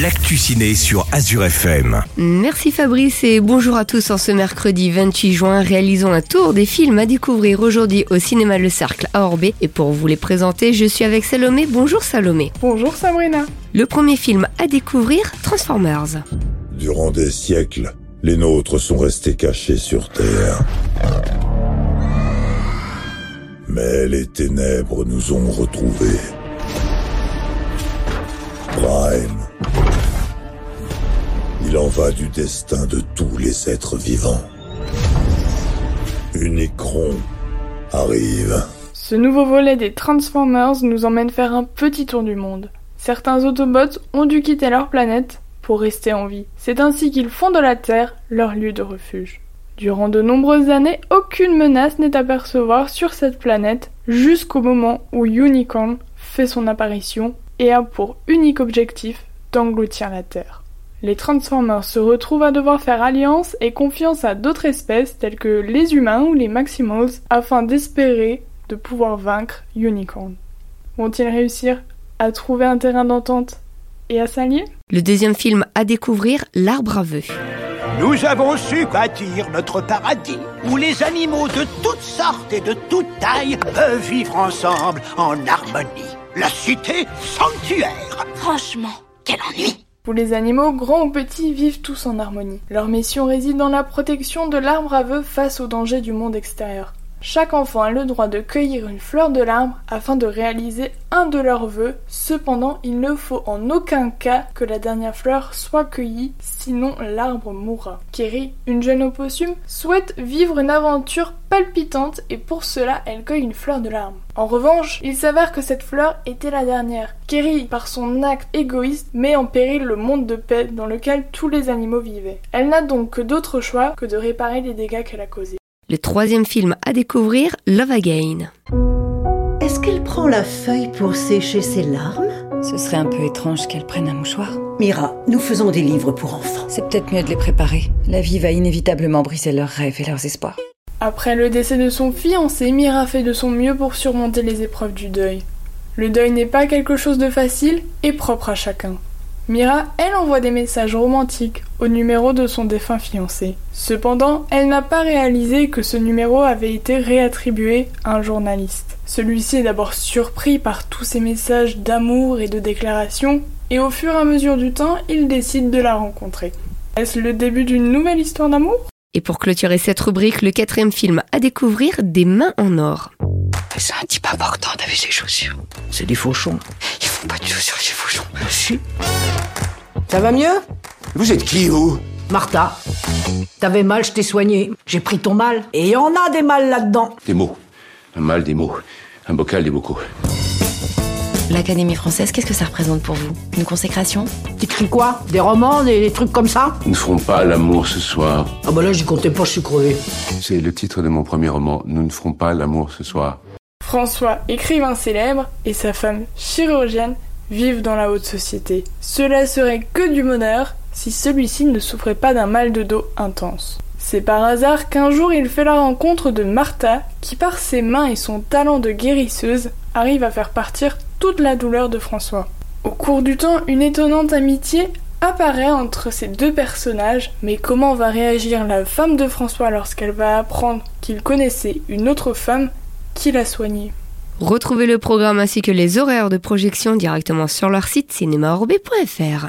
l'actu ciné sur Azure FM. Merci Fabrice et bonjour à tous en ce mercredi 28 juin. Réalisons un tour des films à découvrir aujourd'hui au cinéma Le Cercle à Orbé. Et pour vous les présenter, je suis avec Salomé. Bonjour Salomé. Bonjour Sabrina. Le premier film à découvrir, Transformers. Durant des siècles, les nôtres sont restés cachés sur Terre. Mais les ténèbres nous ont retrouvés. Va du destin de tous les êtres vivants. Unicron arrive. Ce nouveau volet des Transformers nous emmène faire un petit tour du monde. Certains Autobots ont dû quitter leur planète pour rester en vie. C'est ainsi qu'ils font de la Terre leur lieu de refuge. Durant de nombreuses années, aucune menace n'est à percevoir sur cette planète jusqu'au moment où Unicorn fait son apparition et a pour unique objectif d'engloutir la Terre. Les Transformers se retrouvent à devoir faire alliance et confiance à d'autres espèces telles que les humains ou les Maximals afin d'espérer de pouvoir vaincre Unicorn. Vont-ils réussir à trouver un terrain d'entente et à s'allier? Le deuxième film à découvrir, L'Arbre à vœux. Nous avons su bâtir notre paradis où les animaux de toutes sortes et de toutes tailles peuvent vivre ensemble en harmonie. La cité sanctuaire. Franchement, quel ennui Où les animaux, grands ou petits, vivent tous en harmonie. Leur mission réside dans la protection de l'arbre à face aux dangers du monde extérieur. Chaque enfant a le droit de cueillir une fleur de l'arbre afin de réaliser un de leurs vœux. Cependant, il ne faut en aucun cas que la dernière fleur soit cueillie, sinon l'arbre mourra. Kerry, une jeune opossum, souhaite vivre une aventure palpitante et pour cela elle cueille une fleur de l'arbre. En revanche, il s'avère que cette fleur était la dernière. Kerry, par son acte égoïste, met en péril le monde de paix dans lequel tous les animaux vivaient. Elle n'a donc que d'autre choix que de réparer les dégâts qu'elle a causés. Le troisième film à découvrir, Love Again. Est-ce qu'elle prend la feuille pour sécher ses larmes? Ce serait un peu étrange qu'elle prenne un mouchoir. Mira, nous faisons des livres pour enfants. C'est peut-être mieux de les préparer. La vie va inévitablement briser leurs rêves et leurs espoirs. Après le décès de son fiancé, Mira fait de son mieux pour surmonter les épreuves du deuil. Le deuil n'est pas quelque chose de facile et propre à chacun. Mira, elle envoie des messages romantiques au numéro de son défunt fiancé. Cependant, elle n'a pas réalisé que ce numéro avait été réattribué à un journaliste. Celui-ci est d'abord surpris par tous ces messages d'amour et de déclaration, et au fur et à mesure du temps, il décide de la rencontrer. Est-ce le début d'une nouvelle histoire d'amour? Et pour clôturer cette rubrique, le quatrième film à découvrir, Des mains en or. C'est un type important, t'as vu ses chaussures C'est des fauchons. Ils font pas de chaussures, ces fauchons. Si. Ça va mieux? Vous êtes qui, vous? Martha, t'avais mal, je t'ai soigné. J'ai pris ton mal. Et il y en a des mal là-dedans. Des mots. Un mal, des mots. Un bocal, des bocaux. L'Académie française, qu'est-ce que ça représente pour vous? Une consécration? T'écris quoi? Des romans, des, des trucs comme ça? Nous ne ferons pas l'amour ce soir. Ah bah là, j'y comptais pas, je suis crevé. C'est le titre de mon premier roman. Nous ne ferons pas l'amour ce soir. François, écrivain célèbre, et sa femme, chirurgienne, vivent dans la haute société. Cela serait que du bonheur si celui-ci ne souffrait pas d'un mal de dos intense. C'est par hasard qu'un jour il fait la rencontre de Martha, qui par ses mains et son talent de guérisseuse arrive à faire partir toute la douleur de François. Au cours du temps, une étonnante amitié apparaît entre ces deux personnages, mais comment va réagir la femme de François lorsqu'elle va apprendre qu'il connaissait une autre femme Retrouvez le programme ainsi que les horaires de projection directement sur leur site cinémaorbé.fr.